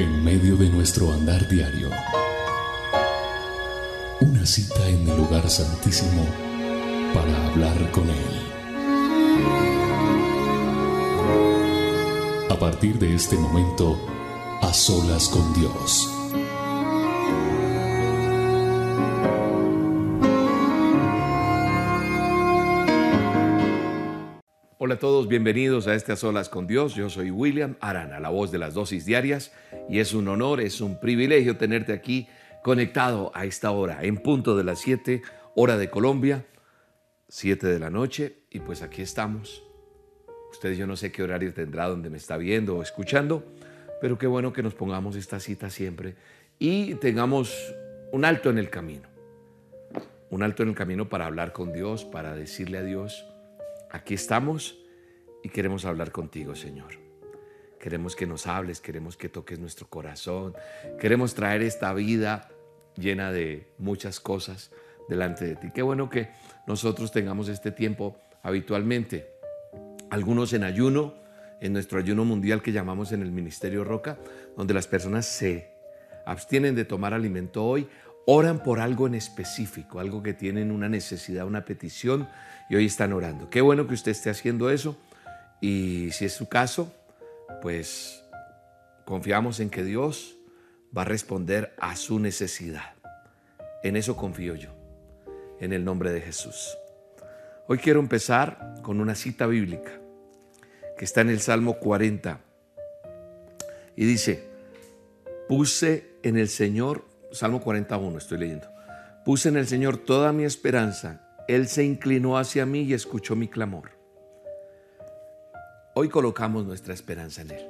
En medio de nuestro andar diario, una cita en el lugar santísimo para hablar con Él. A partir de este momento, a solas con Dios. Hola a todos, bienvenidos a este A Solas con Dios. Yo soy William Arana, la voz de las dosis diarias, y es un honor, es un privilegio tenerte aquí conectado a esta hora, en punto de las 7, hora de Colombia, 7 de la noche, y pues aquí estamos. Ustedes yo no sé qué horario tendrá donde me está viendo o escuchando, pero qué bueno que nos pongamos esta cita siempre y tengamos un alto en el camino. Un alto en el camino para hablar con Dios, para decirle a Dios, Aquí estamos y queremos hablar contigo, Señor. Queremos que nos hables, queremos que toques nuestro corazón, queremos traer esta vida llena de muchas cosas delante de ti. Qué bueno que nosotros tengamos este tiempo habitualmente. Algunos en ayuno, en nuestro ayuno mundial que llamamos en el Ministerio Roca, donde las personas se abstienen de tomar alimento hoy, oran por algo en específico, algo que tienen una necesidad, una petición y hoy están orando. Qué bueno que usted esté haciendo eso y si es su caso, pues confiamos en que Dios va a responder a su necesidad. En eso confío yo, en el nombre de Jesús. Hoy quiero empezar con una cita bíblica que está en el Salmo 40 y dice, puse en el Señor, Salmo 41 estoy leyendo, puse en el Señor toda mi esperanza él se inclinó hacia mí y escuchó mi clamor. Hoy colocamos nuestra esperanza en Él.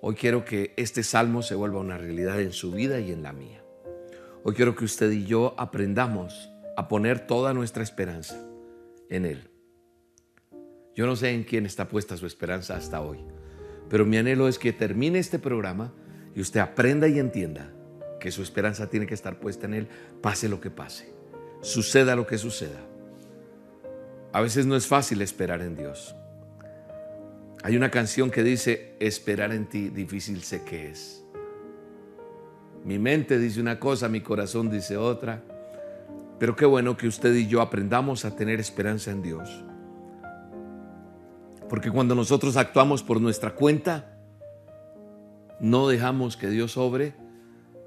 Hoy quiero que este salmo se vuelva una realidad en su vida y en la mía. Hoy quiero que usted y yo aprendamos a poner toda nuestra esperanza en Él. Yo no sé en quién está puesta su esperanza hasta hoy, pero mi anhelo es que termine este programa y usted aprenda y entienda que su esperanza tiene que estar puesta en Él, pase lo que pase suceda lo que suceda. A veces no es fácil esperar en Dios. Hay una canción que dice, esperar en ti difícil sé que es. Mi mente dice una cosa, mi corazón dice otra. Pero qué bueno que usted y yo aprendamos a tener esperanza en Dios. Porque cuando nosotros actuamos por nuestra cuenta, no dejamos que Dios obre,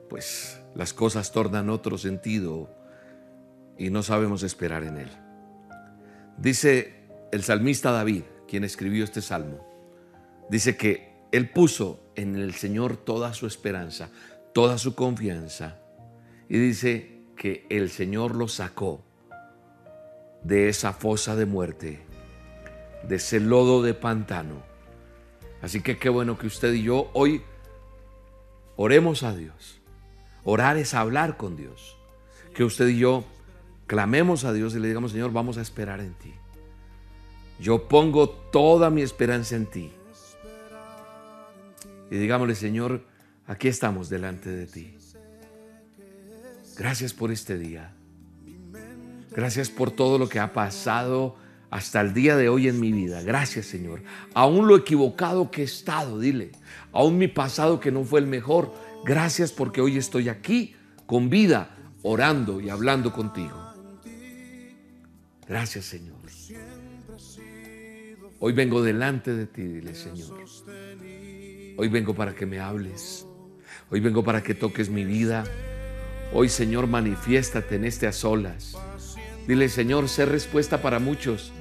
pues las cosas tornan otro sentido y no sabemos esperar en Él. Dice el salmista David, quien escribió este salmo, dice que Él puso en el Señor toda su esperanza, toda su confianza, y dice que el Señor lo sacó de esa fosa de muerte, de ese lodo de pantano. Así que qué bueno que usted y yo hoy oremos a Dios. Orar es hablar con Dios. Que usted y yo clamemos a Dios y le digamos, Señor, vamos a esperar en ti. Yo pongo toda mi esperanza en ti. Y digámosle, Señor, aquí estamos delante de ti. Gracias por este día. Gracias por todo lo que ha pasado hasta el día de hoy en mi vida. Gracias, Señor. Aún lo equivocado que he estado, dile. Aún mi pasado que no fue el mejor. Gracias porque hoy estoy aquí con vida, orando y hablando contigo. Gracias, Señor. Hoy vengo delante de ti, dile, Señor. Hoy vengo para que me hables. Hoy vengo para que toques mi vida. Hoy, Señor, manifiéstate en este a solas. Dile, Señor, sé respuesta para muchos.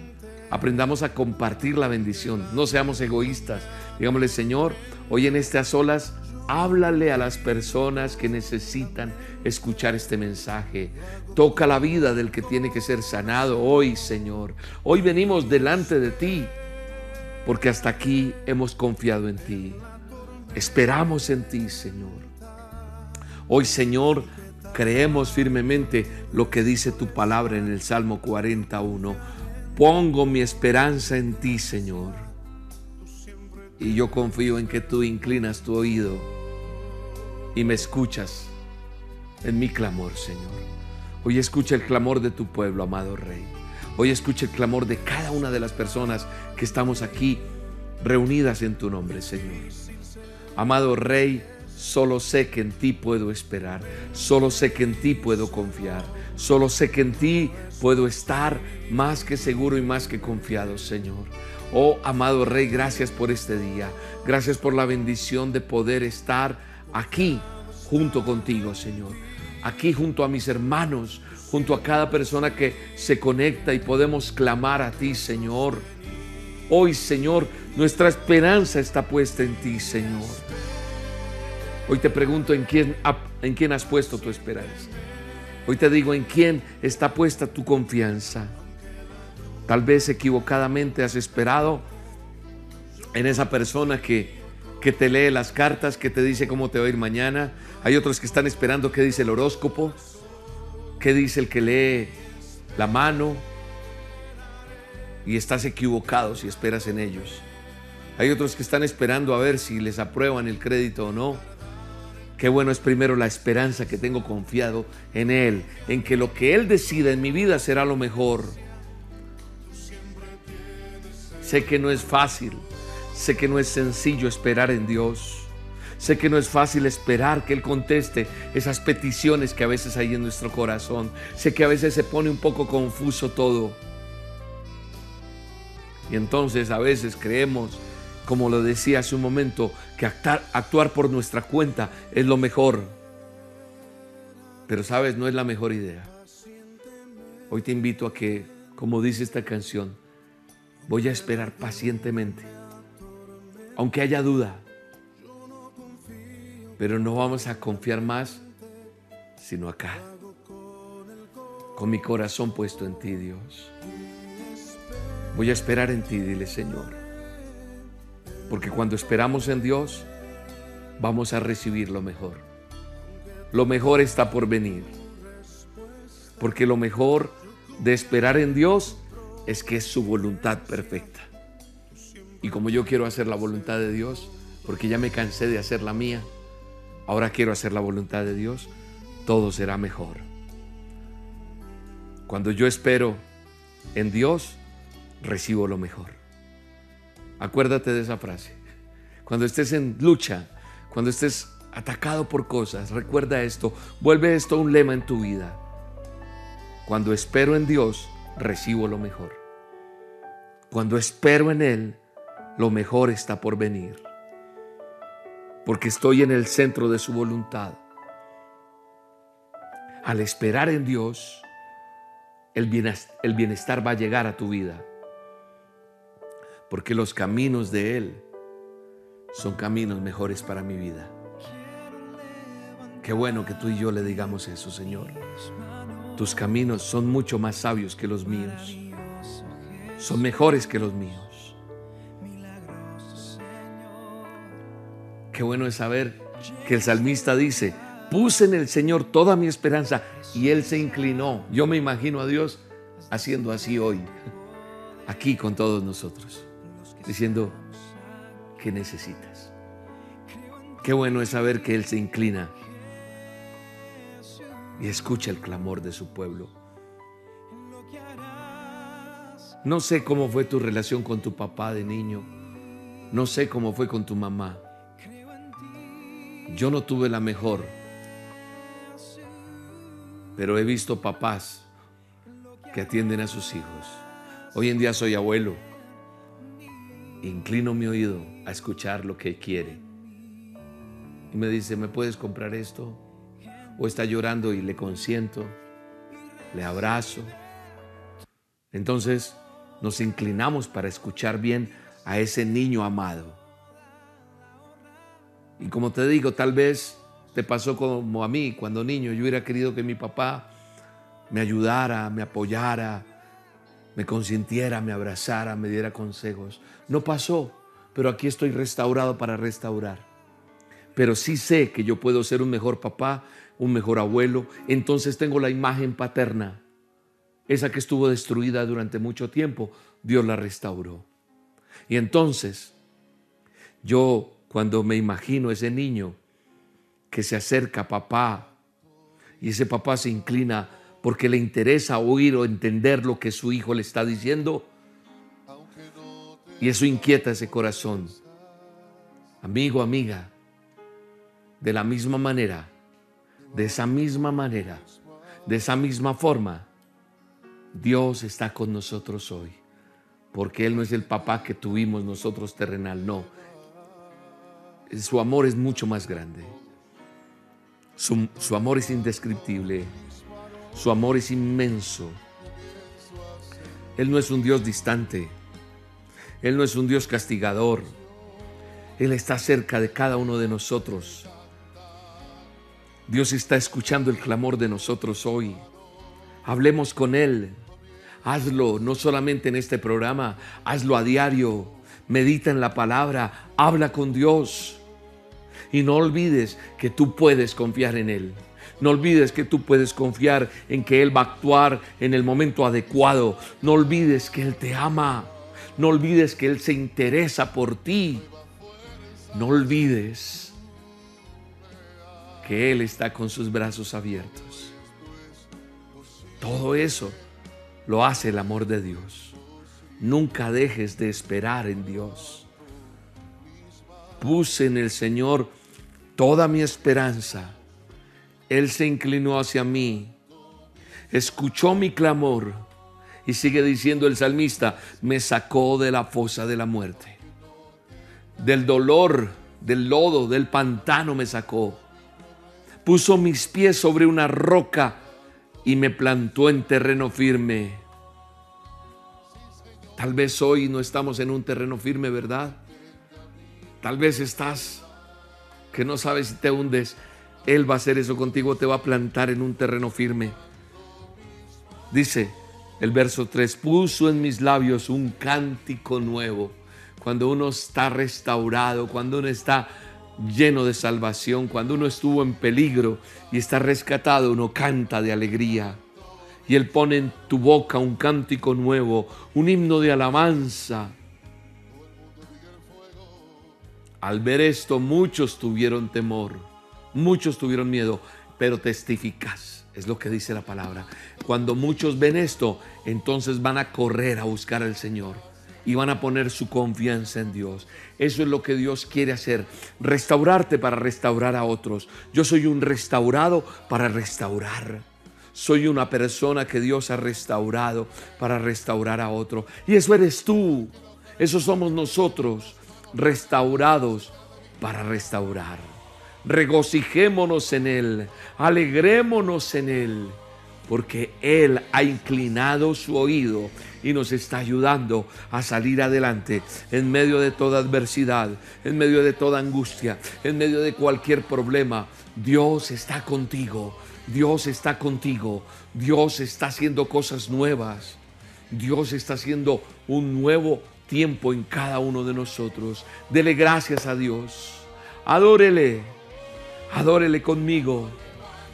Aprendamos a compartir la bendición. No seamos egoístas. Digámosle, Señor, hoy en este a solas Háblale a las personas que necesitan escuchar este mensaje. Toca la vida del que tiene que ser sanado hoy, Señor. Hoy venimos delante de ti porque hasta aquí hemos confiado en ti. Esperamos en ti, Señor. Hoy, Señor, creemos firmemente lo que dice tu palabra en el Salmo 41. Pongo mi esperanza en ti, Señor y yo confío en que tú inclinas tu oído y me escuchas en mi clamor, Señor. Hoy escucha el clamor de tu pueblo, amado Rey. Hoy escucha el clamor de cada una de las personas que estamos aquí reunidas en tu nombre, Señor. Amado Rey, solo sé que en ti puedo esperar, solo sé que en ti puedo confiar, solo sé que en ti puedo estar más que seguro y más que confiado, Señor. Oh, amado Rey, gracias por este día, gracias por la bendición de poder estar aquí junto contigo, Señor, aquí junto a mis hermanos, junto a cada persona que se conecta y podemos clamar a ti, Señor. Hoy, Señor, nuestra esperanza está puesta en ti, Señor. Hoy te pregunto en quién, en quién has puesto tu esperanza. Hoy te digo en quién está puesta tu confianza. Tal vez equivocadamente has esperado en esa persona que, que te lee las cartas, que te dice cómo te va a ir mañana. Hay otros que están esperando qué dice el horóscopo, qué dice el que lee la mano. Y estás equivocado si esperas en ellos. Hay otros que están esperando a ver si les aprueban el crédito o no. Qué bueno es primero la esperanza que tengo confiado en Él, en que lo que Él decida en mi vida será lo mejor. Sé que no es fácil, sé que no es sencillo esperar en Dios. Sé que no es fácil esperar que Él conteste esas peticiones que a veces hay en nuestro corazón. Sé que a veces se pone un poco confuso todo. Y entonces a veces creemos como lo decía hace un momento, que actuar, actuar por nuestra cuenta es lo mejor. Pero sabes, no es la mejor idea. Hoy te invito a que, como dice esta canción, voy a esperar pacientemente, aunque haya duda. Pero no vamos a confiar más, sino acá, con mi corazón puesto en ti, Dios. Voy a esperar en ti, dile Señor. Porque cuando esperamos en Dios, vamos a recibir lo mejor. Lo mejor está por venir. Porque lo mejor de esperar en Dios es que es su voluntad perfecta. Y como yo quiero hacer la voluntad de Dios, porque ya me cansé de hacer la mía, ahora quiero hacer la voluntad de Dios, todo será mejor. Cuando yo espero en Dios, recibo lo mejor. Acuérdate de esa frase. Cuando estés en lucha, cuando estés atacado por cosas, recuerda esto. Vuelve esto un lema en tu vida. Cuando espero en Dios, recibo lo mejor. Cuando espero en Él, lo mejor está por venir. Porque estoy en el centro de su voluntad. Al esperar en Dios, el bienestar va a llegar a tu vida porque los caminos de Él son caminos mejores para mi vida. Qué bueno que tú y yo le digamos eso, Señor. Tus caminos son mucho más sabios que los míos. Son mejores que los míos. Qué bueno es saber que el salmista dice, puse en el Señor toda mi esperanza y Él se inclinó. Yo me imagino a Dios haciendo así hoy, aquí con todos nosotros diciendo, ¿qué necesitas? Qué bueno es saber que Él se inclina y escucha el clamor de su pueblo. No sé cómo fue tu relación con tu papá de niño. No sé cómo fue con tu mamá. Yo no tuve la mejor. Pero he visto papás que atienden a sus hijos. Hoy en día soy abuelo inclino mi oído a escuchar lo que quiere. Y me dice, ¿me puedes comprar esto? O está llorando y le consiento, le abrazo. Entonces nos inclinamos para escuchar bien a ese niño amado. Y como te digo, tal vez te pasó como a mí cuando niño. Yo hubiera querido que mi papá me ayudara, me apoyara, me consintiera, me abrazara, me diera consejos. No pasó, pero aquí estoy restaurado para restaurar. Pero sí sé que yo puedo ser un mejor papá, un mejor abuelo. Entonces tengo la imagen paterna. Esa que estuvo destruida durante mucho tiempo, Dios la restauró. Y entonces, yo cuando me imagino ese niño que se acerca a papá y ese papá se inclina porque le interesa oír o entender lo que su hijo le está diciendo. Y eso inquieta ese corazón. Amigo, amiga, de la misma manera, de esa misma manera, de esa misma forma, Dios está con nosotros hoy. Porque Él no es el papá que tuvimos nosotros terrenal, no. Su amor es mucho más grande. Su, su amor es indescriptible. Su amor es inmenso. Él no es un Dios distante. Él no es un Dios castigador. Él está cerca de cada uno de nosotros. Dios está escuchando el clamor de nosotros hoy. Hablemos con Él. Hazlo no solamente en este programa, hazlo a diario. Medita en la palabra, habla con Dios. Y no olvides que tú puedes confiar en Él. No olvides que tú puedes confiar en que Él va a actuar en el momento adecuado. No olvides que Él te ama. No olvides que Él se interesa por ti. No olvides que Él está con sus brazos abiertos. Todo eso lo hace el amor de Dios. Nunca dejes de esperar en Dios. Puse en el Señor toda mi esperanza él se inclinó hacia mí, escuchó mi clamor y sigue diciendo el salmista, me sacó de la fosa de la muerte, del dolor, del lodo, del pantano me sacó, puso mis pies sobre una roca y me plantó en terreno firme. Tal vez hoy no estamos en un terreno firme, ¿verdad? Tal vez estás que no sabes si te hundes él va a hacer eso contigo, te va a plantar en un terreno firme. Dice el verso 3, puso en mis labios un cántico nuevo. Cuando uno está restaurado, cuando uno está lleno de salvación, cuando uno estuvo en peligro y está rescatado, uno canta de alegría. Y Él pone en tu boca un cántico nuevo, un himno de alabanza. Al ver esto, muchos tuvieron temor Muchos tuvieron miedo, pero testificas, es lo que dice la palabra. Cuando muchos ven esto, entonces van a correr a buscar al Señor y van a poner su confianza en Dios. Eso es lo que Dios quiere hacer, restaurarte para restaurar a otros. Yo soy un restaurado para restaurar. Soy una persona que Dios ha restaurado para restaurar a otro. Y eso eres tú. Eso somos nosotros, restaurados para restaurar regocijémonos en Él, alegrémonos en Él, porque Él ha inclinado su oído y nos está ayudando a salir adelante en medio de toda adversidad, en medio de toda angustia, en medio de cualquier problema. Dios está contigo, Dios está contigo, Dios está haciendo cosas nuevas, Dios está haciendo un nuevo tiempo en cada uno de nosotros. Dele gracias a Dios, adórele Adórele conmigo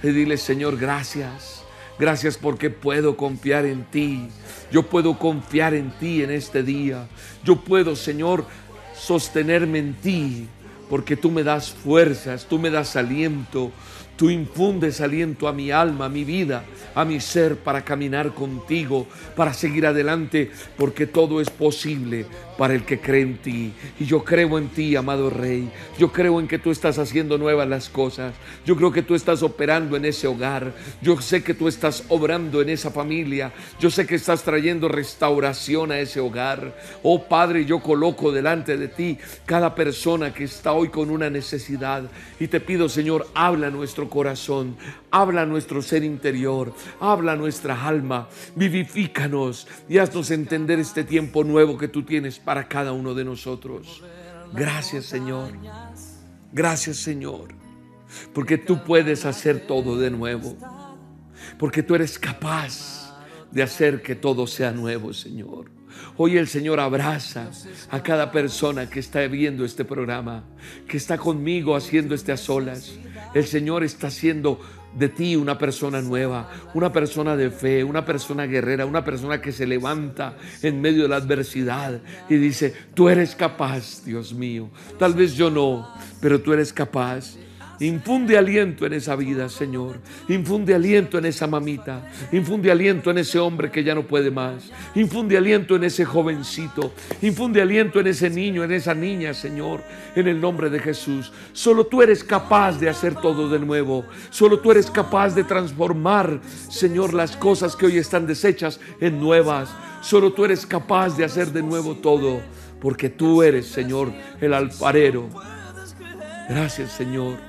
y dile, Señor, gracias. Gracias porque puedo confiar en ti. Yo puedo confiar en ti en este día. Yo puedo, Señor, sostenerme en ti porque tú me das fuerzas, tú me das aliento, Tú infundes aliento a mi alma, a mi vida, a mi ser para caminar contigo, para seguir adelante, porque todo es posible para el que cree en ti. Y yo creo en ti, amado Rey. Yo creo en que tú estás haciendo nuevas las cosas. Yo creo que tú estás operando en ese hogar. Yo sé que tú estás obrando en esa familia. Yo sé que estás trayendo restauración a ese hogar. Oh Padre, yo coloco delante de ti cada persona que está hoy con una necesidad. Y te pido, Señor, habla nuestro corazón, habla nuestro ser interior, habla nuestra alma, vivifícanos y haznos entender este tiempo nuevo que tú tienes para cada uno de nosotros. Gracias Señor, gracias Señor, porque tú puedes hacer todo de nuevo, porque tú eres capaz de hacer que todo sea nuevo, Señor. Hoy el Señor abraza a cada persona que está viendo este programa, que está conmigo haciendo este a solas. El Señor está haciendo de ti una persona nueva, una persona de fe, una persona guerrera, una persona que se levanta en medio de la adversidad y dice, tú eres capaz, Dios mío. Tal vez yo no, pero tú eres capaz. Infunde aliento en esa vida, Señor. Infunde aliento en esa mamita. Infunde aliento en ese hombre que ya no puede más. Infunde aliento en ese jovencito. Infunde aliento en ese niño, en esa niña, Señor. En el nombre de Jesús. Solo tú eres capaz de hacer todo de nuevo. Solo tú eres capaz de transformar, Señor, las cosas que hoy están deshechas en nuevas. Solo tú eres capaz de hacer de nuevo todo. Porque tú eres, Señor, el alfarero. Gracias, Señor.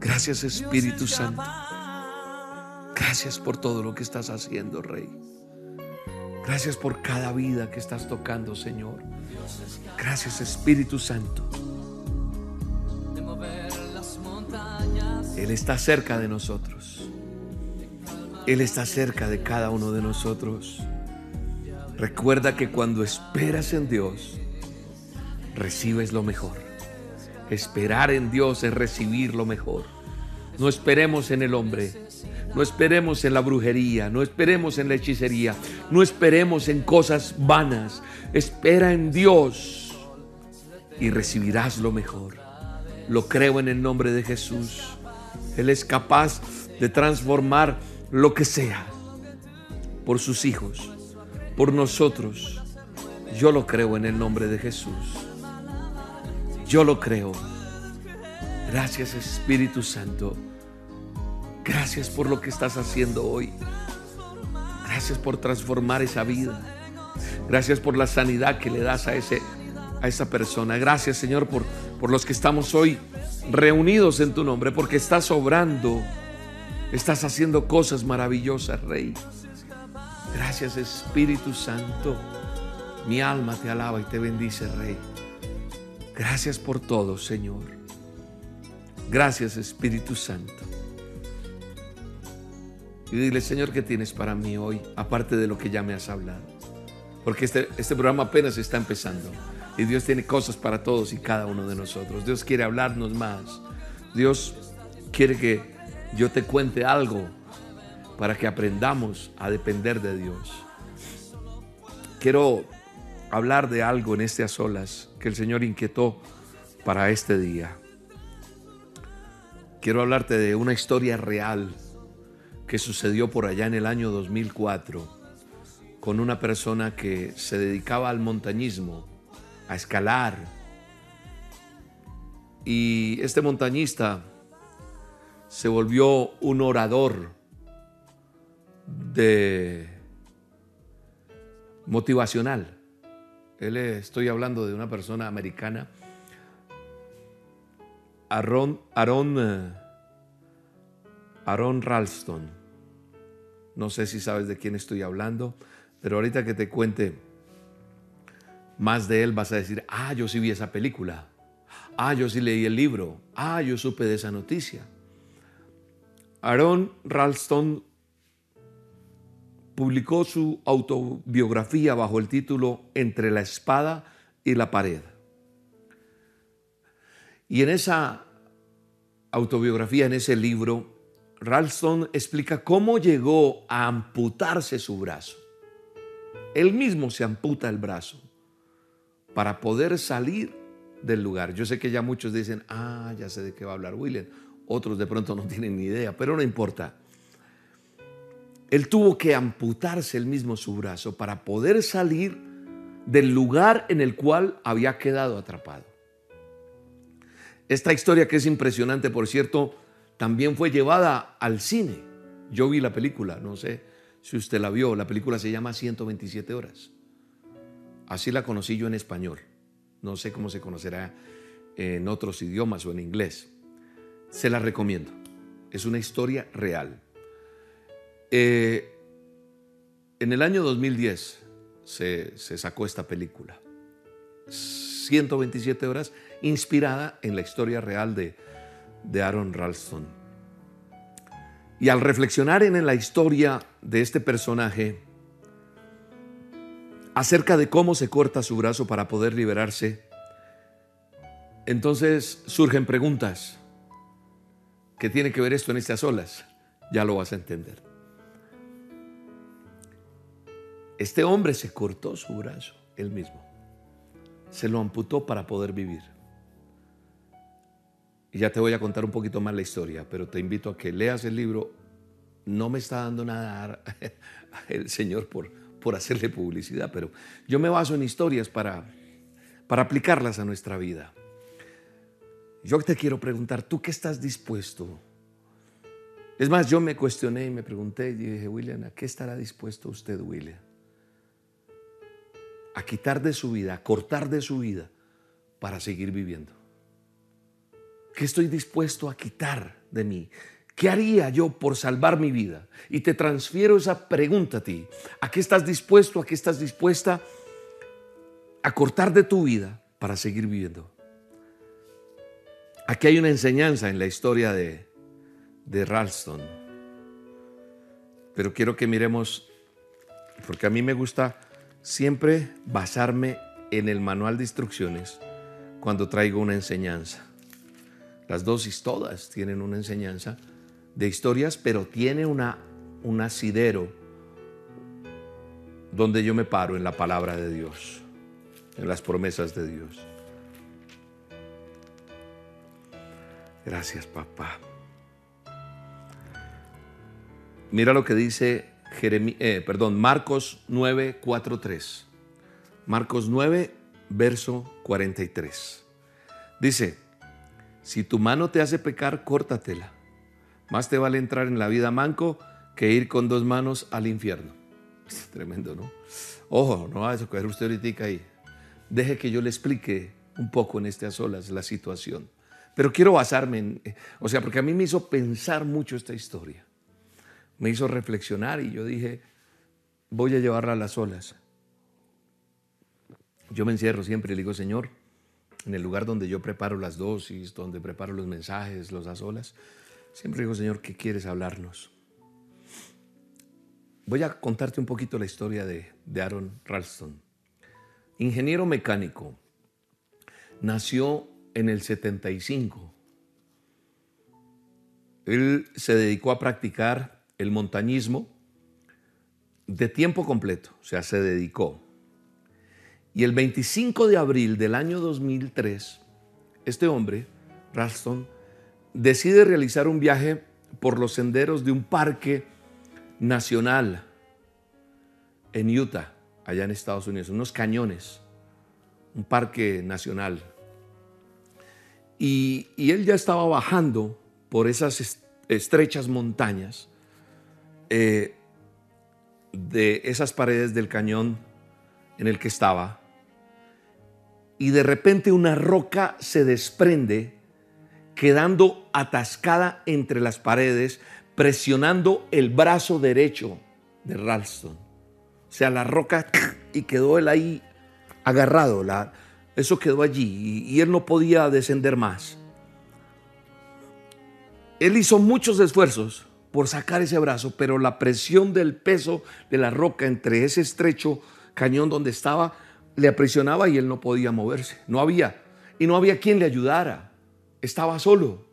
Gracias Espíritu Santo. Gracias por todo lo que estás haciendo, Rey. Gracias por cada vida que estás tocando, Señor. Gracias Espíritu Santo. Él está cerca de nosotros. Él está cerca de cada uno de nosotros. Recuerda que cuando esperas en Dios, recibes lo mejor. Esperar en Dios es recibir lo mejor. No esperemos en el hombre. No esperemos en la brujería, no esperemos en la hechicería, no esperemos en cosas vanas. Espera en Dios y recibirás lo mejor. Lo creo en el nombre de Jesús. Él es capaz de transformar lo que sea por sus hijos, por nosotros. Yo lo creo en el nombre de Jesús. Yo lo creo. Gracias Espíritu Santo. Gracias por lo que estás haciendo hoy. Gracias por transformar esa vida. Gracias por la sanidad que le das a, ese, a esa persona. Gracias Señor por, por los que estamos hoy reunidos en tu nombre, porque estás obrando. Estás haciendo cosas maravillosas, Rey. Gracias Espíritu Santo. Mi alma te alaba y te bendice, Rey. Gracias por todo, Señor. Gracias, Espíritu Santo. Y dile, Señor, ¿qué tienes para mí hoy, aparte de lo que ya me has hablado? Porque este, este programa apenas está empezando. Y Dios tiene cosas para todos y cada uno de nosotros. Dios quiere hablarnos más. Dios quiere que yo te cuente algo para que aprendamos a depender de Dios. Quiero hablar de algo en este a solas que el Señor inquietó para este día. Quiero hablarte de una historia real que sucedió por allá en el año 2004 con una persona que se dedicaba al montañismo, a escalar. Y este montañista se volvió un orador de motivacional él, estoy hablando de una persona americana, Aaron, Aaron, eh, Aaron Ralston. No sé si sabes de quién estoy hablando, pero ahorita que te cuente más de él vas a decir, ah, yo sí vi esa película. Ah, yo sí leí el libro. Ah, yo supe de esa noticia. Aaron Ralston publicó su autobiografía bajo el título Entre la espada y la pared. Y en esa autobiografía, en ese libro, Ralston explica cómo llegó a amputarse su brazo. Él mismo se amputa el brazo para poder salir del lugar. Yo sé que ya muchos dicen, ah, ya sé de qué va a hablar William. Otros de pronto no tienen ni idea, pero no importa. Él tuvo que amputarse el mismo su brazo para poder salir del lugar en el cual había quedado atrapado. Esta historia que es impresionante, por cierto, también fue llevada al cine. Yo vi la película, no sé si usted la vio, la película se llama 127 horas. Así la conocí yo en español. No sé cómo se conocerá en otros idiomas o en inglés. Se la recomiendo. Es una historia real. Eh, en el año 2010 se, sacó esta película, 127 horas, inspirada en la historia real de, de Aaron Ralston. Y al reflexionar en la historia de este personaje, acerca de cómo se corta su brazo para poder liberarse, entonces surgen preguntas. ¿Qué tiene que ver esto en estas olas? Ya lo vas a entender. Este hombre se cortó su brazo, él mismo. Se lo amputó para poder vivir. Y ya te voy a contar un poquito más la historia, pero te invito a que leas el libro. No me está dando nada el Señor por, por hacerle publicidad, pero yo me baso en historias para, para aplicarlas a nuestra vida. Yo te quiero preguntar, ¿tú qué estás dispuesto? Es más, yo me cuestioné y me pregunté y dije, William, ¿a qué estará dispuesto usted, William? A quitar de su vida, a cortar de su vida para seguir viviendo. ¿Qué estoy dispuesto a quitar de mí? ¿Qué haría yo por salvar mi vida? Y te transfiero esa pregunta a ti. ¿A qué estás dispuesto? ¿A qué estás dispuesta a cortar de tu vida para seguir viviendo? Aquí hay una enseñanza en la historia de, de Ralston. Pero quiero que miremos, porque a mí me gusta siempre basarme en el manual de instrucciones cuando traigo una enseñanza. Las dosis todas tienen una enseñanza de historias, pero tiene una, un asidero donde yo me paro en la palabra de Dios, en las promesas de Dios. Gracias, papá. Mira lo que dice eh, perdón, Marcos 9, 4, 3. Marcos 9, verso 43. Dice, si tu mano te hace pecar, córtatela. Más te vale entrar en la vida manco que ir con dos manos al infierno. Tremendo, ¿no? Ojo, no va a coger usted ahorita ahí. Deje que yo le explique un poco en este a solas la situación. Pero quiero basarme en, o sea, porque a mí me hizo pensar mucho esta historia. Me hizo reflexionar y yo dije, voy a llevarla a las olas. Yo me encierro siempre y le digo, Señor, en el lugar donde yo preparo las dosis, donde preparo los mensajes, los a solas, siempre digo, Señor, ¿qué quieres hablarnos? Voy a contarte un poquito la historia de, de Aaron Ralston. Ingeniero mecánico. Nació en el 75. Él se dedicó a practicar el montañismo de tiempo completo, o sea, se dedicó. Y el 25 de abril del año 2003, este hombre, Ralston, decide realizar un viaje por los senderos de un parque nacional en Utah, allá en Estados Unidos, unos cañones, un parque nacional. Y, él ya estaba bajando por esas estrechas montañas eh, de esas paredes del cañón en el que estaba. Y de repente una roca se desprende, quedando atascada entre las paredes, presionando el brazo derecho de Ralston. O sea, la roca y quedó él ahí agarrado. La, eso quedó allí y, él no podía descender más. Él hizo muchos esfuerzos por sacar ese brazo, pero la presión del peso de la roca entre ese estrecho cañón donde estaba le aprisionaba y él no podía moverse. No había. Y no había quien le ayudara. Estaba solo,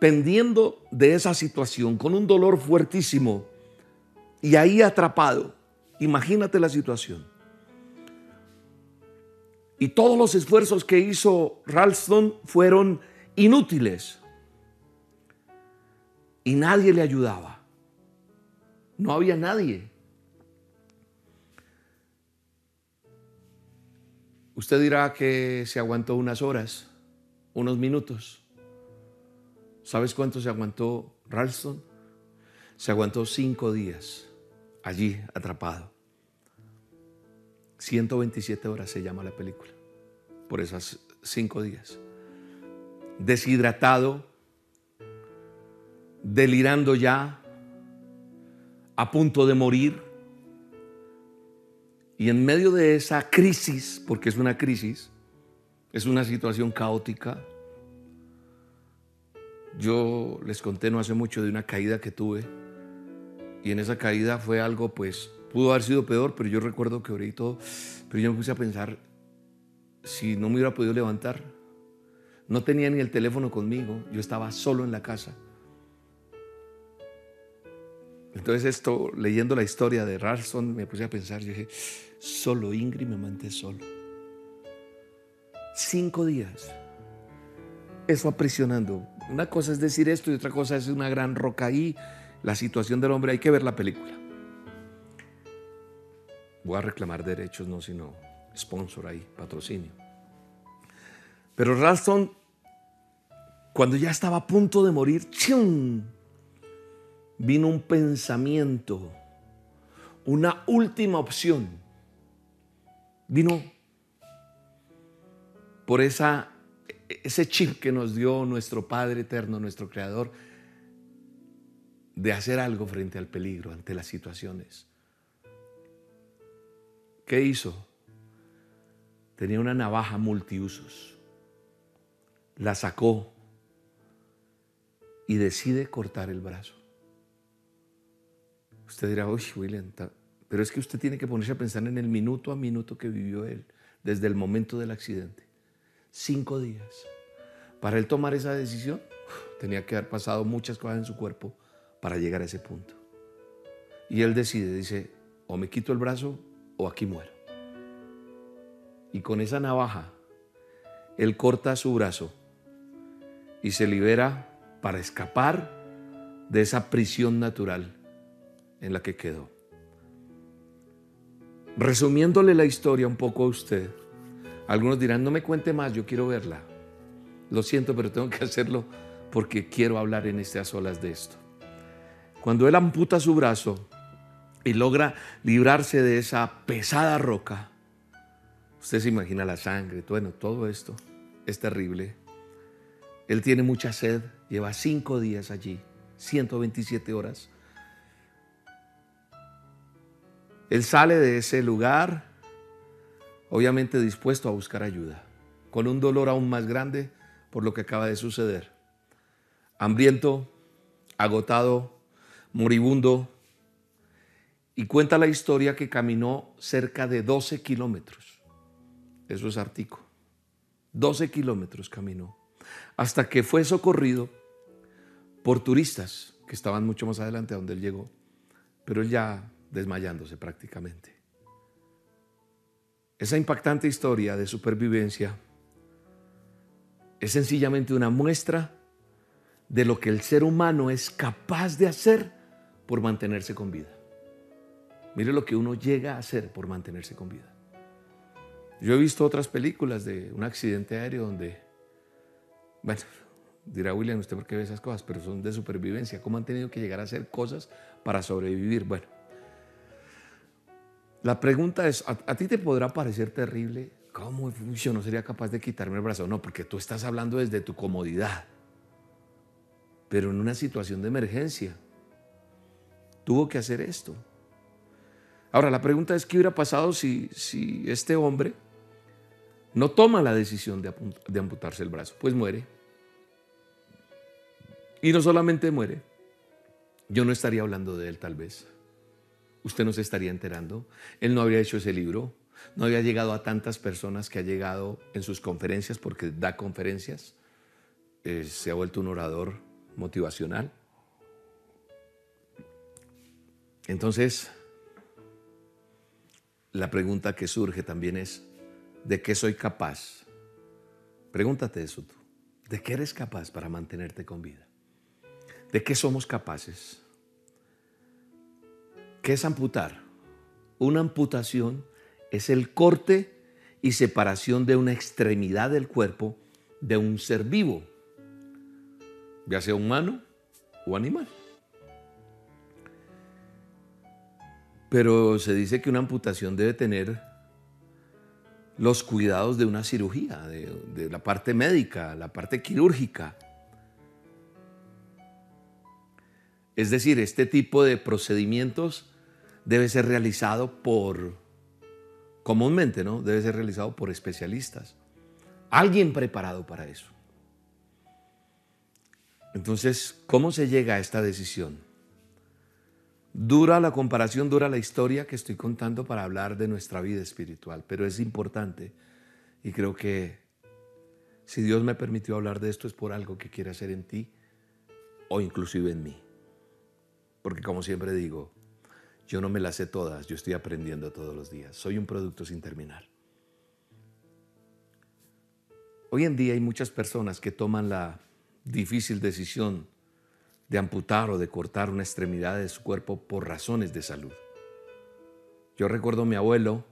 pendiendo de esa situación, con un dolor fuertísimo y ahí atrapado. Imagínate la situación. Y todos los esfuerzos que hizo Ralston fueron inútiles. Y nadie le ayudaba. No había nadie. Usted dirá que se aguantó unas horas, unos minutos. ¿Sabes cuánto se aguantó Ralston? Se aguantó cinco días allí atrapado. 127 horas se llama la película, por esas cinco días. Deshidratado, delirando ya, a punto de morir. Y en medio de esa crisis, porque es una crisis, es una situación caótica, yo les conté no hace mucho de una caída que tuve y en esa caída fue algo pues Pudo haber sido peor, pero yo recuerdo que oré y todo. Pero yo me puse a pensar, si no me hubiera podido levantar, no tenía ni el teléfono conmigo, yo estaba solo en la casa. Entonces esto, leyendo la historia de Ralston, me puse a pensar, yo dije, solo Ingrid me manté solo. Cinco días. eso aprisionando. Una cosa es decir esto y otra cosa es una gran roca ahí. La situación del hombre, hay que ver la película. Voy a reclamar derechos, no, sino sponsor ahí, patrocinio. Pero Ralston, cuando ya estaba a punto de morir, ¡chum! Vino un pensamiento, una última opción. Vino por esa, ese chip que nos dio nuestro Padre Eterno, nuestro Creador, de hacer algo frente al peligro, ante las situaciones. ¿Qué hizo? Tenía una navaja multiusos. La sacó y decide cortar el brazo. Usted dirá, uy, William, pero es que usted tiene que ponerse a pensar en el minuto a minuto que vivió él, desde el momento del accidente. Cinco días. Para él tomar esa decisión, tenía que haber pasado muchas cosas en su cuerpo para llegar a ese punto. Y él decide, dice, o me quito el brazo o aquí muero. Y con esa navaja, él corta su brazo y se libera para escapar de esa prisión natural en la que quedó. Resumiéndole la historia un poco a usted, algunos dirán, no me cuente más, yo quiero verla. Lo siento, pero tengo que hacerlo porque quiero hablar en estas olas de esto. Cuando él amputa su brazo y logra librarse de esa pesada roca, usted se imagina la sangre, bueno, todo esto es terrible. Él tiene mucha sed, lleva cinco días allí, 127 horas. Él sale de ese lugar, obviamente dispuesto a buscar ayuda, con un dolor aún más grande por lo que acaba de suceder. Hambriento, agotado, moribundo, y cuenta la historia que caminó cerca de 12 kilómetros. Eso es Artico. 12 kilómetros caminó. Hasta que fue socorrido por turistas que estaban mucho más adelante a donde él llegó. Pero él ya desmayándose prácticamente. Esa impactante historia de supervivencia es sencillamente una muestra de lo que el ser humano es capaz de hacer por mantenerse con vida. Mire lo que uno llega a hacer por mantenerse con vida. Yo he visto otras películas de un accidente aéreo donde, bueno, dirá William, usted por qué ve esas cosas, pero son de supervivencia. ¿Cómo han tenido que llegar a hacer cosas para sobrevivir? Bueno, la pregunta es, ¿a, ti te podrá parecer terrible? ¿Cómo yo no sería capaz de quitarme el brazo? No, porque tú estás hablando desde tu comodidad. Pero en una situación de emergencia, tuvo que hacer esto. Ahora, la pregunta es, ¿qué hubiera pasado si, este hombre no toma la decisión de, de amputarse el brazo? Pues muere. Y no solamente muere, yo no estaría hablando de él tal vez usted no se estaría enterando. Él no habría hecho ese libro, no había llegado a tantas personas que ha llegado en sus conferencias, porque da conferencias, eh, se ha vuelto un orador motivacional. Entonces, la pregunta que surge también es, ¿de qué soy capaz? Pregúntate eso tú. ¿De qué eres capaz para mantenerte con vida? ¿De qué somos capaces? ¿Qué es amputar? Una amputación es el corte y separación de una extremidad del cuerpo de un ser vivo, ya sea humano o animal. Pero se dice que una amputación debe tener los cuidados de una cirugía, de, la parte médica, la parte quirúrgica. Es decir, este tipo de procedimientos debe ser realizado por, comúnmente, ¿no? Debe ser realizado por especialistas. Alguien preparado para eso. Entonces, ¿cómo se llega a esta decisión? Dura la comparación, dura la historia que estoy contando para hablar de nuestra vida espiritual, pero es importante y creo que si Dios me permitió hablar de esto es por algo que quiere hacer en ti o inclusive en mí. Porque como siempre digo, yo no me las sé todas, yo estoy aprendiendo todos los días. Soy un producto sin terminar. Hoy en día hay muchas personas que toman la difícil decisión de amputar o de cortar una extremidad de su cuerpo por razones de salud. Yo recuerdo a mi abuelo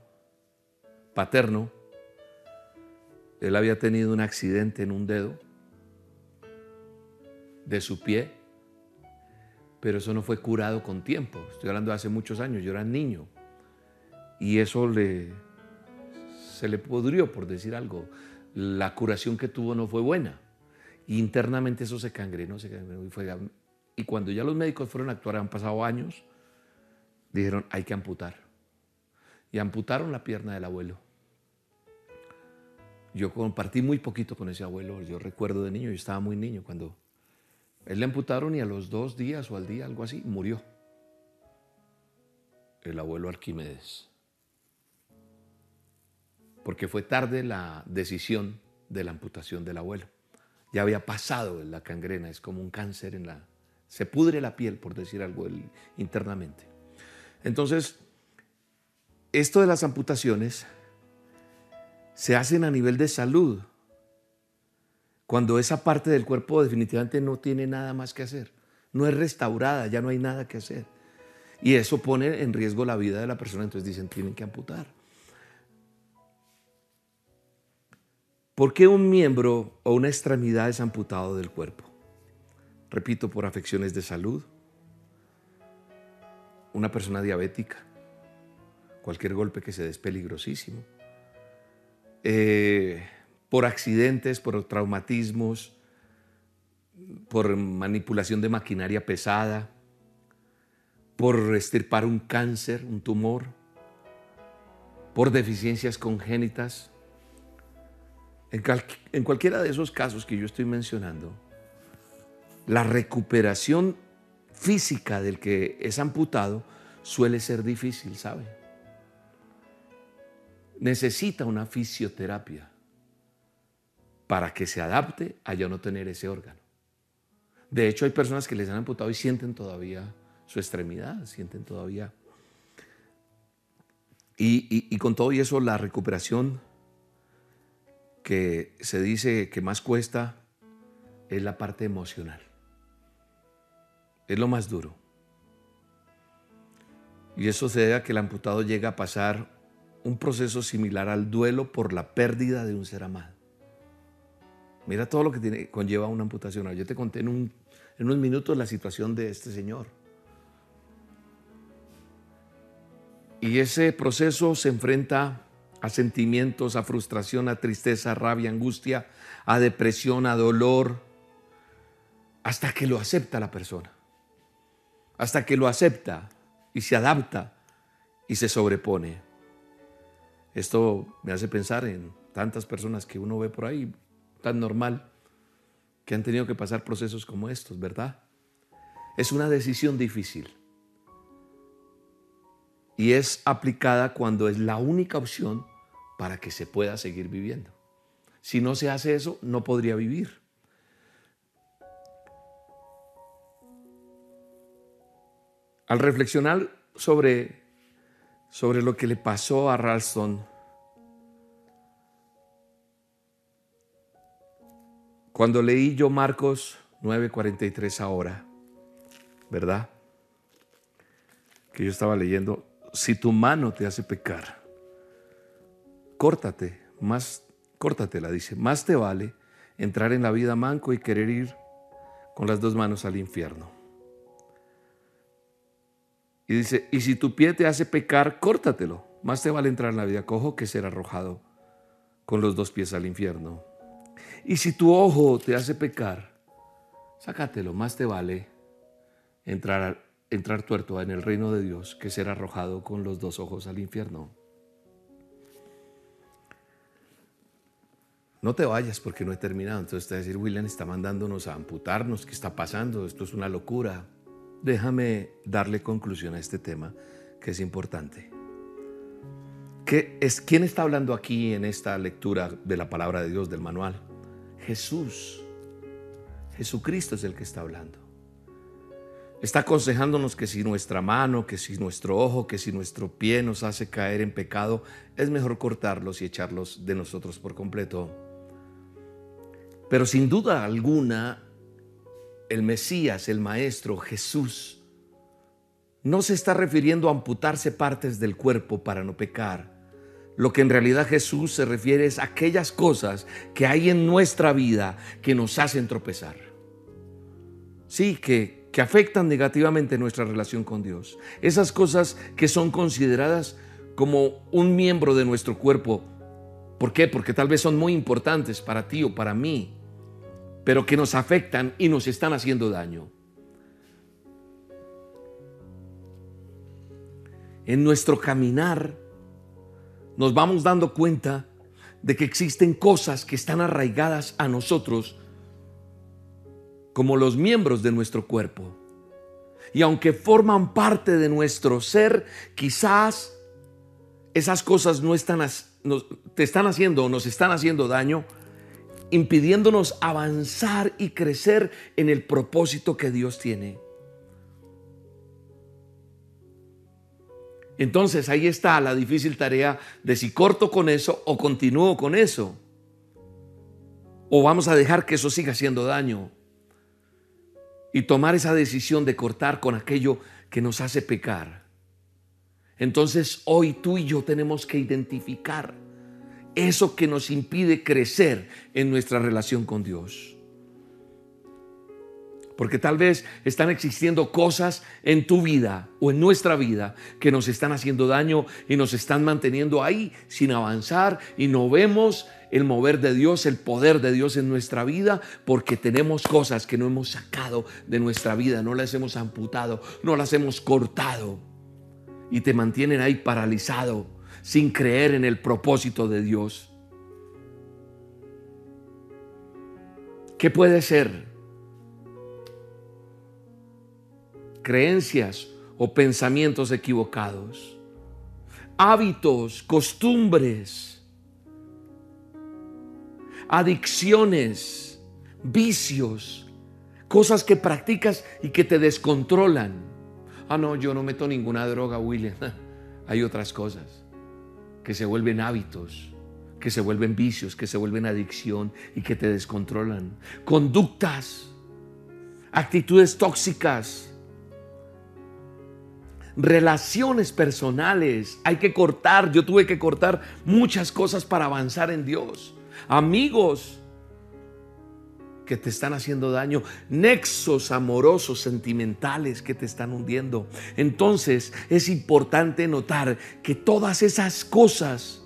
paterno, él había tenido un accidente en un dedo de su pie, pero eso no fue curado con tiempo. Estoy hablando de hace muchos años, yo era niño. Y eso le, se le pudrió, por decir algo. La curación que tuvo no fue buena. internamente eso se cangrenó, se cangrenó y, y cuando ya los médicos fueron a actuar, han pasado años, dijeron, hay que amputar. Y amputaron la pierna del abuelo. Yo compartí muy poquito con ese abuelo. Yo recuerdo de niño, yo estaba muy niño cuando él le amputaron y a los dos días o al día, algo así, murió. El abuelo Arquímedes. Porque fue tarde la decisión de la amputación del abuelo. Ya había pasado la cangrena, es como un cáncer en la... Se pudre la piel, por decir algo internamente. Entonces, esto de las amputaciones se hacen a nivel de salud, cuando esa parte del cuerpo definitivamente no tiene nada más que hacer, no es restaurada, ya no hay nada que hacer. Y eso pone en riesgo la vida de la persona, entonces dicen, tienen que amputar. ¿Por qué un miembro o una extremidad es amputado del cuerpo? Repito, por afecciones de salud, una persona diabética, cualquier golpe que se dé es peligrosísimo eh, por accidentes, por traumatismos, por manipulación de maquinaria pesada, por estirpar un cáncer, un tumor, por deficiencias congénitas. En, en, cualquiera de esos casos que yo estoy mencionando, la recuperación física del que es amputado suele ser difícil, ¿sabe? necesita una fisioterapia para que se adapte a ya no tener ese órgano. De hecho, hay personas que les han amputado y sienten todavía su extremidad, sienten todavía. Y, con todo y eso, la recuperación que se dice que más cuesta es la parte emocional. Es lo más duro. Y eso se debe a que el amputado llega a pasar un proceso similar al duelo por la pérdida de un ser amado. Mira todo lo que conlleva una amputación. Yo te conté en, en unos minutos la situación de este señor. Y ese proceso se enfrenta a sentimientos, a frustración, a tristeza, a rabia, angustia, a depresión, a dolor, hasta que lo acepta la persona. Hasta que lo acepta y se adapta y se sobrepone. Esto me hace pensar en tantas personas que uno ve por ahí, tan normal, que han tenido que pasar procesos como estos, ¿verdad? Es una decisión difícil. Y es aplicada cuando es la única opción para que se pueda seguir viviendo. Si no se hace eso, no podría vivir. Al reflexionar sobre sobre lo que le pasó a Ralston cuando leí yo Marcos 9:43 ahora, ¿verdad? Que yo estaba leyendo, si tu mano te hace pecar, córtate, más córtatela, dice, más te vale entrar en la vida manco y querer ir con las dos manos al infierno. Y dice, y si tu pie te hace pecar, córtatelo. Más te vale entrar en la vida cojo que ser arrojado con los dos pies al infierno. Y si tu ojo te hace pecar, sácatelo. Más te vale entrar, entrar tuerto en el reino de Dios que ser arrojado con los dos ojos al infierno. No te vayas porque no he terminado. Entonces te va a decir, William está mandándonos a amputarnos. ¿Qué está pasando? Esto es una locura déjame darle conclusión a este tema que es importante. ¿Qué es, ¿Quién está hablando aquí en esta lectura de la palabra de Dios, del manual? Jesús. Jesucristo es el que está hablando. Está aconsejándonos que si nuestra mano, que si nuestro ojo, que si nuestro pie nos hace caer en pecado, es mejor cortarlos y echarlos de nosotros por completo. Pero sin duda alguna, el Mesías, el Maestro, Jesús, no se está refiriendo a amputarse partes del cuerpo para no pecar. Lo que en realidad Jesús se refiere es a aquellas cosas que hay en nuestra vida que nos hacen tropezar. Sí, que, que afectan negativamente nuestra relación con Dios. Esas cosas que son consideradas como un miembro de nuestro cuerpo. ¿Por qué? Porque tal vez son muy importantes para ti o para mí, pero que nos afectan y nos están haciendo daño. En nuestro caminar nos vamos dando cuenta de que existen cosas que están arraigadas a nosotros como los miembros de nuestro cuerpo. Y aunque forman parte de nuestro ser, quizás esas cosas no están, te están haciendo o nos están haciendo daño, impidiéndonos avanzar y crecer en el propósito que Dios tiene. Entonces ahí está la difícil tarea de si corto con eso o continúo con eso. O vamos a dejar que eso siga haciendo daño. Y tomar esa decisión de cortar con aquello que nos hace pecar. Entonces hoy tú y yo tenemos que identificar eso que nos impide crecer en nuestra relación con Dios. Porque tal vez están existiendo cosas en tu vida o en nuestra vida que nos están haciendo daño y nos están manteniendo ahí sin avanzar y no vemos el mover de Dios, el poder de Dios en nuestra vida, porque tenemos cosas que no hemos sacado de nuestra vida, no las hemos amputado, no las hemos cortado y te mantienen ahí paralizado sin creer en el propósito de Dios. ¿Qué puede ser? Creencias o pensamientos equivocados, hábitos, costumbres, adicciones, vicios, cosas que practicas y que te descontrolan. Ah, no, yo no meto ninguna droga, William. Hay otras cosas que se vuelven hábitos, que se vuelven vicios, que se vuelven adicción y que te descontrolan. Conductas, actitudes tóxicas, relaciones personales. Hay que cortar, yo tuve que cortar muchas cosas para avanzar en Dios. Amigos que te están haciendo daño, nexos amorosos, sentimentales que te están hundiendo. Entonces es importante notar que todas esas cosas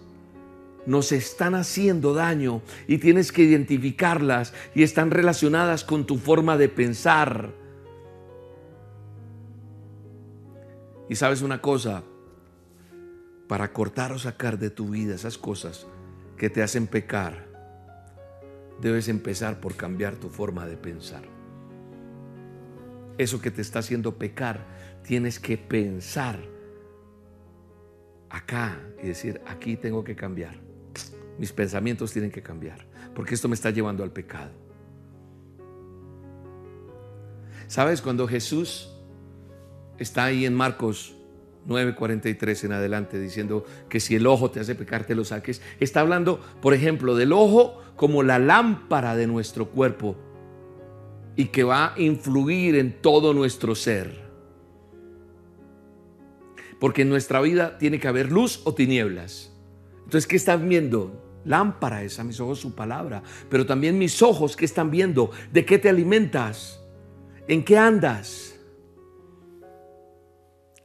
nos están haciendo daño y tienes que identificarlas y están relacionadas con tu forma de pensar Y sabes una cosa, para cortar o sacar de tu vida esas cosas que te hacen pecar, debes empezar por cambiar tu forma de pensar. Eso que te está haciendo pecar, tienes que pensar acá y decir, aquí tengo que cambiar. Mis pensamientos tienen que cambiar, porque esto me está llevando al pecado. ¿Sabes? Cuando Jesús está ahí en Marcos 9:43 en adelante diciendo que si el ojo te hace pecar, te lo saques. Está hablando, por ejemplo, del ojo como la lámpara de nuestro cuerpo y que va a influir en todo nuestro ser. Porque en nuestra vida tiene que haber luz o tinieblas. Entonces, ¿qué están viendo? Lámpara es a mis ojos su palabra, pero también mis ojos, ¿qué están viendo? ¿De qué te alimentas? ¿En qué andas?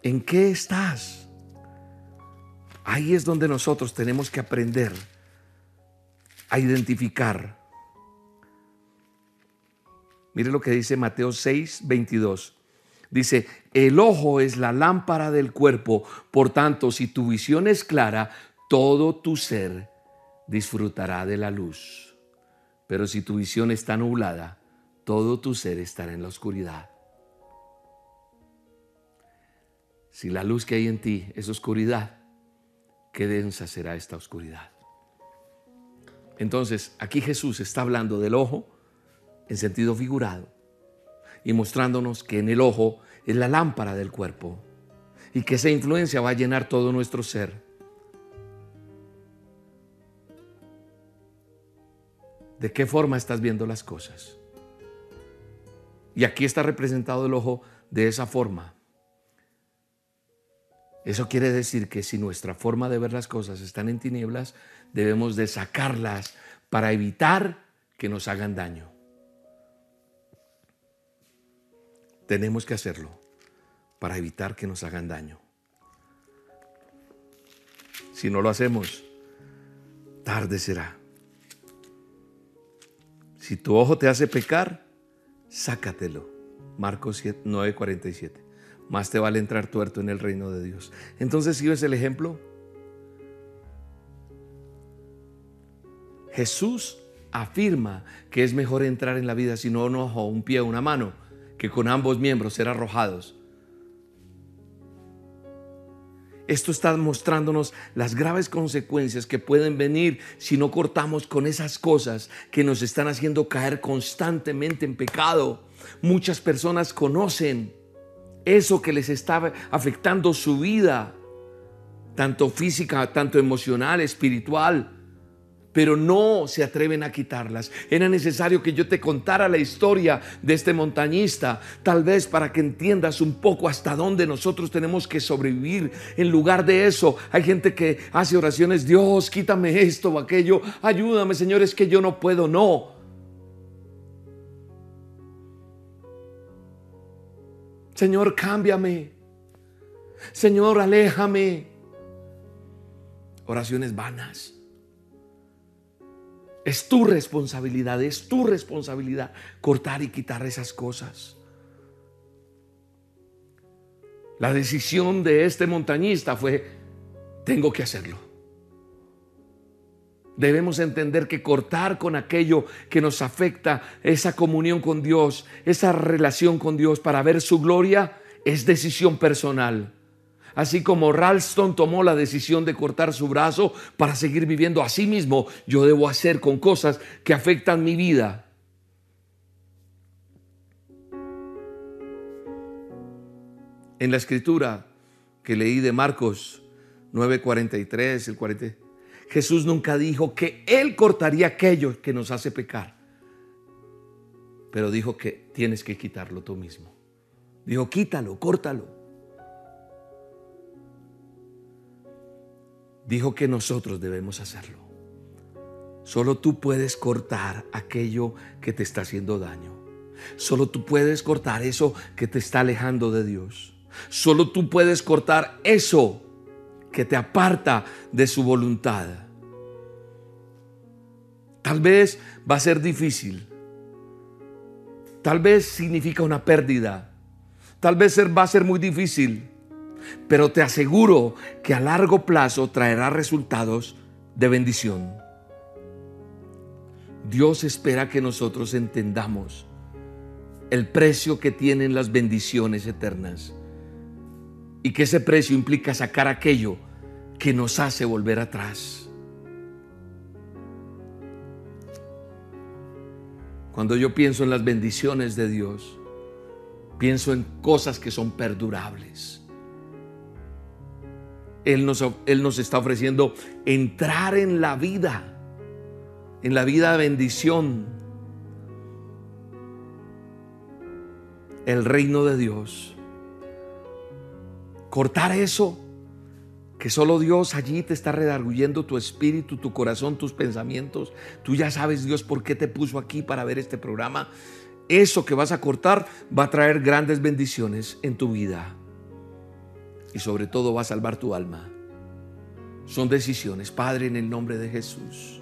¿En qué estás? Ahí es donde nosotros tenemos que aprender a identificar. Mire lo que dice Mateo 6, 22. Dice, el ojo es la lámpara del cuerpo, por tanto, si tu visión es clara, todo tu ser disfrutará de la luz. Pero si tu visión está nublada, todo tu ser estará en la oscuridad. Si la luz que hay en ti es oscuridad, qué densa será esta oscuridad. Entonces, aquí Jesús está hablando del ojo en sentido figurado y mostrándonos que en el ojo es la lámpara del cuerpo y que esa influencia va a llenar todo nuestro ser. ¿De qué forma estás viendo las cosas? Y aquí está representado el ojo de esa forma. Eso quiere decir que si nuestra forma de ver las cosas están en tinieblas, debemos de sacarlas para evitar que nos hagan daño. Tenemos que hacerlo para evitar que nos hagan daño. Si no lo hacemos, tarde será. Si tu ojo te hace pecar, sácatelo. Marcos 9:47. Más te vale entrar tuerto en el reino de Dios. Entonces, si ves el ejemplo, Jesús afirma que es mejor entrar en la vida sin un ojo, un pie, una mano, que con ambos miembros ser arrojados Esto está mostrándonos las graves consecuencias que pueden venir si no cortamos con esas cosas que nos están haciendo caer constantemente en pecado. Muchas personas conocen eso que les está afectando su vida, tanto física, tanto emocional, espiritual pero no se atreven a quitarlas. Era necesario que yo te contara la historia de este montañista, tal vez para que entiendas un poco hasta dónde nosotros tenemos que sobrevivir. En lugar de eso, hay gente que hace oraciones, Dios, quítame esto o aquello, ayúdame, Señor, es que yo no puedo, no. Señor, cámbiame. Señor, aléjame. Oraciones vanas. Es tu responsabilidad, es tu responsabilidad cortar y quitar esas cosas. La decisión de este montañista fue, tengo que hacerlo. Debemos entender que cortar con aquello que nos afecta, esa comunión con Dios, esa relación con Dios para ver su gloria, es decisión personal. Así como Ralston tomó la decisión de cortar su brazo para seguir viviendo a sí mismo, yo debo hacer con cosas que afectan mi vida. En la escritura que leí de Marcos 9:43, el 40, Jesús nunca dijo que Él cortaría aquello que nos hace pecar, pero dijo que tienes que quitarlo tú mismo. Dijo, quítalo, córtalo. dijo que nosotros debemos hacerlo. Solo tú puedes cortar aquello que te está haciendo daño. Solo tú puedes cortar eso que te está alejando de Dios. Solo tú puedes cortar eso que te aparta de su voluntad. Tal vez va a ser difícil. Tal vez significa una pérdida. Tal vez va a ser muy difícil pero te aseguro que a largo plazo traerá resultados de bendición. Dios espera que nosotros entendamos el precio que tienen las bendiciones eternas y que ese precio implica sacar aquello que nos hace volver atrás. Cuando yo pienso en las bendiciones de Dios, pienso en cosas que son perdurables él nos, Él nos está ofreciendo entrar en la vida, en la vida de bendición, el reino de Dios. Cortar eso que solo Dios allí te está redarguyendo tu espíritu, tu corazón, tus pensamientos. Tú ya sabes Dios por qué te puso aquí para ver este programa. Eso que vas a cortar va a traer grandes bendiciones en tu vida y sobre todo va a salvar tu alma. Son decisiones, Padre, en el nombre de Jesús.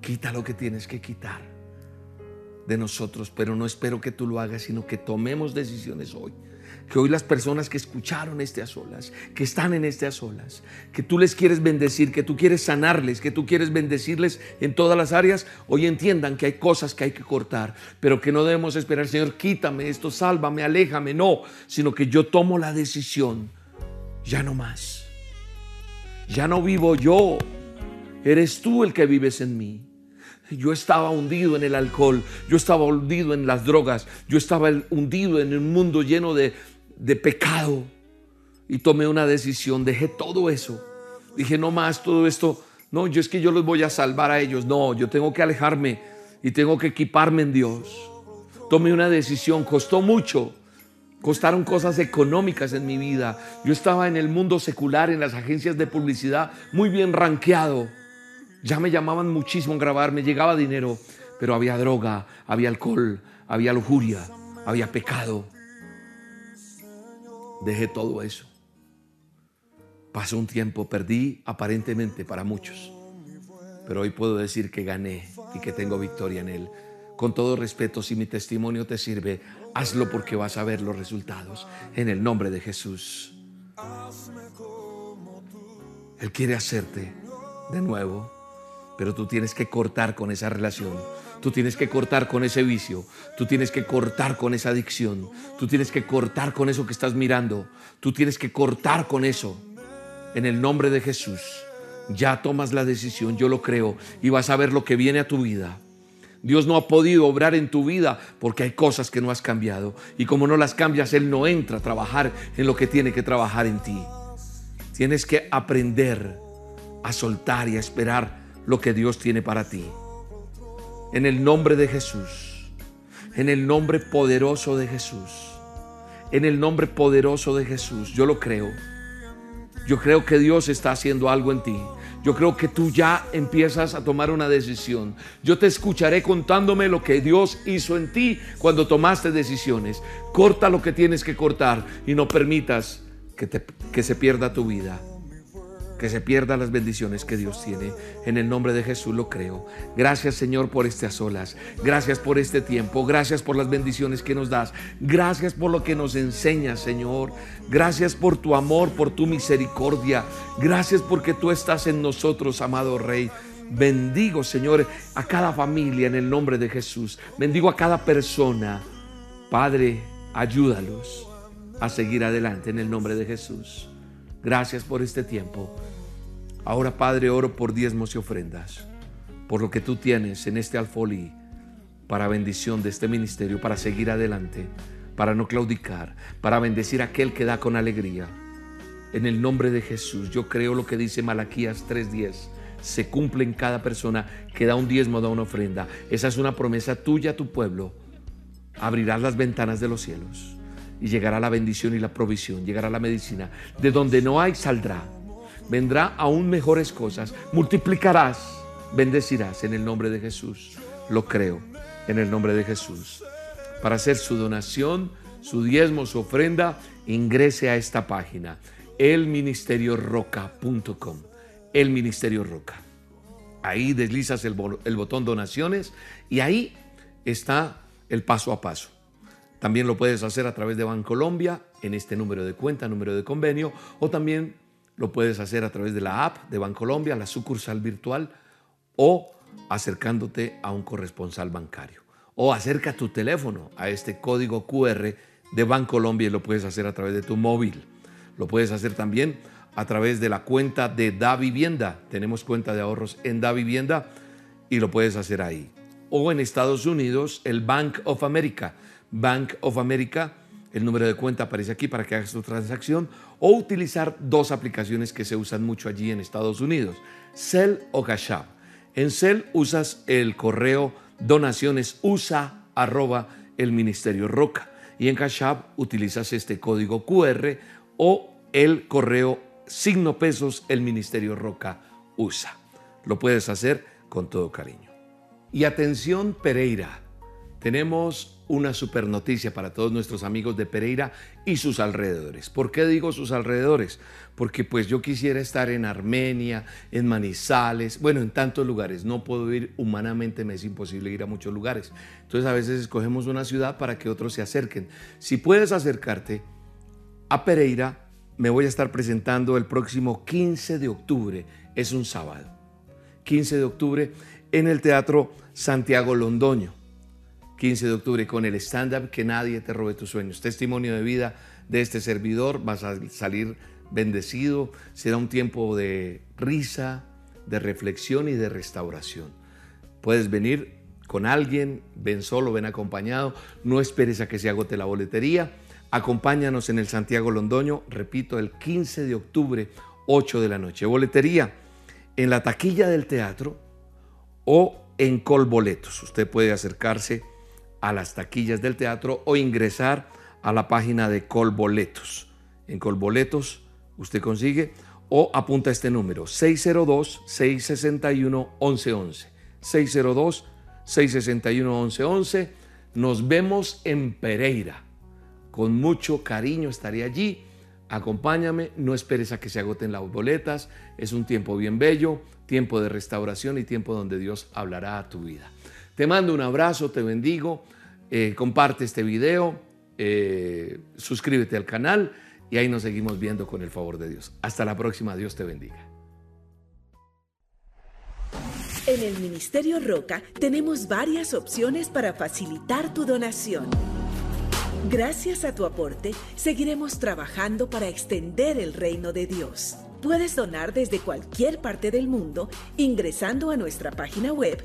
Quita lo que tienes que quitar de nosotros, pero no espero que tú lo hagas, sino que tomemos decisiones hoy que hoy las personas que escucharon este a solas, que están en este a solas, que tú les quieres bendecir, que tú quieres sanarles, que tú quieres bendecirles en todas las áreas, hoy entiendan que hay cosas que hay que cortar, pero que no debemos esperar, Señor, quítame esto, sálvame, aléjame, no, sino que yo tomo la decisión, ya no más, ya no vivo yo, eres tú el que vives en mí. Yo estaba hundido en el alcohol, yo estaba hundido en las drogas, yo estaba hundido en un mundo lleno de, de pecado y tomé una decisión, dejé todo eso. Dije, no más, todo esto No, yo es que yo los voy a salvar a ellos. No, yo tengo que alejarme y tengo que equiparme en Dios. Tomé una decisión, costó mucho. Costaron cosas económicas en mi vida. Yo estaba en el mundo secular, en las agencias de publicidad, muy bien rankeado. Ya me llamaban muchísimo a grabar, me llegaba dinero, pero había droga, había alcohol, había lujuria, había pecado. Dejé todo eso. Pasó un tiempo, perdí aparentemente para muchos, pero hoy puedo decir que gané y que tengo victoria en Él. Con todo respeto, si mi testimonio te sirve, hazlo porque vas a ver los resultados en el nombre de Jesús. Él quiere hacerte de nuevo, pero tú tienes que cortar con esa relación. Tú tienes que cortar con ese vicio. Tú tienes que cortar con esa adicción. Tú tienes que cortar con eso que estás mirando. Tú tienes que cortar con eso en el nombre de Jesús. Ya tomas la decisión, yo lo creo, y vas a ver lo que viene a tu vida. Dios no ha podido obrar en tu vida porque hay cosas que no has cambiado. Y como no las cambias, Él no entra a trabajar en lo que tiene que trabajar en ti. Tienes que aprender a soltar y a esperar lo que Dios tiene para ti. En el nombre de Jesús. En el nombre poderoso de Jesús. En el nombre poderoso de Jesús. Yo lo creo. Yo creo que Dios está haciendo algo en ti. Yo creo que tú ya empiezas a tomar una decisión. Yo te escucharé contándome lo que Dios hizo en ti cuando tomaste decisiones. Corta lo que tienes que cortar y no permitas que, que se pierda tu vida que se pierdan las bendiciones que Dios tiene. En el nombre de Jesús lo creo. Gracias Señor por estas olas. Gracias por este tiempo. Gracias por las bendiciones que nos das. Gracias por lo que nos enseñas, Señor. Gracias por tu amor, por tu misericordia. Gracias porque tú estás en nosotros, amado Rey. Bendigo, Señor, a cada familia en el nombre de Jesús. Bendigo a cada persona. Padre, ayúdalos a seguir adelante en el nombre de Jesús. Gracias por este tiempo. Ahora, Padre, oro por diezmos y ofrendas, por lo que tú tienes en este alfolí para bendición de este ministerio, para seguir adelante, para no claudicar, para bendecir a aquel que da con alegría. En el nombre de Jesús, yo creo lo que dice Malaquías 3:10. Se cumple en cada persona que da un diezmo, da una ofrenda. Esa es una promesa tuya a tu pueblo. Abrirás las ventanas de los cielos y llegará la bendición y la provisión, llegará la medicina. De donde no hay, saldrá vendrá aún mejores cosas. Multiplicarás, bendecirás en el nombre de Jesús. Lo creo, en el nombre de Jesús. Para hacer su donación, su diezmo, su ofrenda, ingrese a esta página, elministerioroca.com. El Ministerio Roca. Ahí deslizas el, el botón donaciones y ahí está el paso a paso. También lo puedes hacer a través de Bancolombia en este número de cuenta, número de convenio, o también lo puedes hacer a través de la app de Bancolombia, la sucursal virtual, o acercándote a un corresponsal bancario. O acerca tu teléfono a este código QR de Bancolombia y lo puedes hacer a través de tu móvil. Lo puedes hacer también a través de la cuenta de Da Vivienda. Tenemos cuenta de ahorros en Da Vivienda y lo puedes hacer ahí. O en Estados Unidos, el Bank of America. Bank of America el número de cuenta aparece aquí para que hagas tu transacción o utilizar dos aplicaciones que se usan mucho allí en Estados Unidos, Cell o Cash App. En Cell usas el correo donaciones usa arroba el ministerio roca y en Cash App utilizas este código QR o el correo signo pesos el ministerio roca usa. Lo puedes hacer con todo cariño. Y atención Pereira, tenemos una super noticia para todos nuestros amigos de Pereira y sus alrededores. ¿Por qué digo sus alrededores? Porque pues yo quisiera estar en Armenia, en Manizales, bueno, en tantos lugares. No puedo ir humanamente, me es imposible ir a muchos lugares. Entonces a veces escogemos una ciudad para que otros se acerquen. Si puedes acercarte a Pereira, me voy a estar presentando el próximo 15 de octubre, es un sábado. 15 de octubre en el Teatro Santiago Londoño. 15 de octubre con el stand-up Que nadie te robe tus sueños. Testimonio de vida de este servidor. Vas a salir bendecido. Será un tiempo de risa, de reflexión y de restauración. Puedes venir con alguien, ven solo, ven acompañado. No esperes a que se agote la boletería. Acompáñanos en el Santiago Londoño, repito, el 15 de octubre, 8 de la noche. Boletería en la taquilla del teatro o en Colboletos. Usted puede acercarse a las taquillas del teatro o ingresar a la página de Colboletos. En Colboletos usted consigue o apunta este número 602-661-1111. 602-661-1111. Nos vemos en Pereira. Con mucho cariño estaré allí. Acompáñame, no esperes a que se agoten las boletas. Es un tiempo bien bello, tiempo de restauración y tiempo donde Dios hablará a tu vida. Te mando un abrazo, te bendigo. Eh, comparte este video, eh, suscríbete al canal y ahí nos seguimos viendo con el favor de Dios. Hasta la próxima, Dios te bendiga. En el Ministerio Roca tenemos varias opciones para facilitar tu donación. Gracias a tu aporte, seguiremos trabajando para extender el reino de Dios. Puedes donar desde cualquier parte del mundo ingresando a nuestra página web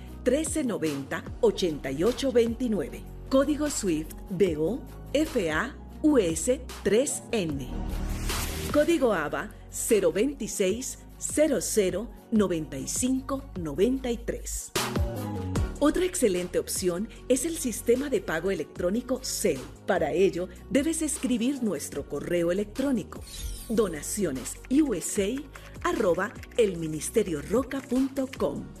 1390 8829. Código SWIFT BO FA US 3N. Código ABA 026 00 95 93. Otra excelente opción es el sistema de pago electrónico CEL. Para ello, debes escribir nuestro correo electrónico donaciones arroba elministerioroca.com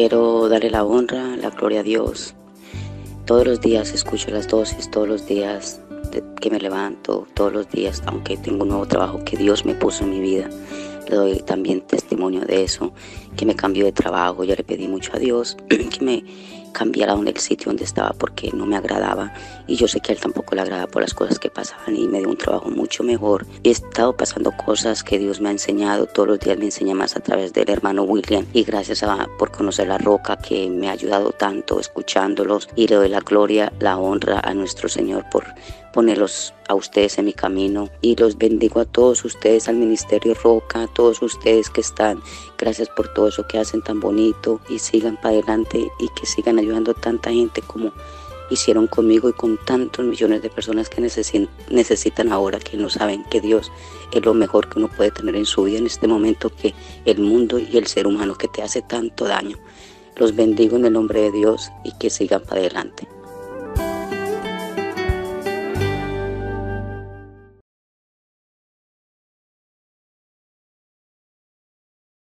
Quiero darle la honra, la gloria a Dios. Todos los días escucho las dosis, todos los días que me levanto, todos los días, aunque tengo un nuevo trabajo que Dios me puso en mi vida. Le doy también testimonio de eso, que me cambió de trabajo. Yo le pedí mucho a Dios que me cambiara el sitio donde estaba porque no me agradaba. Y yo sé que a él tampoco le agrada por las cosas que pasaban y me dio un trabajo mucho mejor. He estado pasando cosas que Dios me ha enseñado, todos los días me enseña más a través del hermano William. Y gracias a por conocer la roca que me ha ayudado tanto escuchándolos. Y le doy la gloria, la honra a nuestro Señor por ponerlos a ustedes en mi camino y los bendigo a todos ustedes, al Ministerio Roca, a todos ustedes que están. Gracias por todo eso que hacen tan bonito y sigan para adelante y que sigan ayudando a tanta gente como hicieron conmigo y con tantos millones de personas que necesitan ahora, que no saben que Dios es lo mejor que uno puede tener en su vida en este momento, que el mundo y el ser humano que te hace tanto daño. Los bendigo en el nombre de Dios y que sigan para adelante.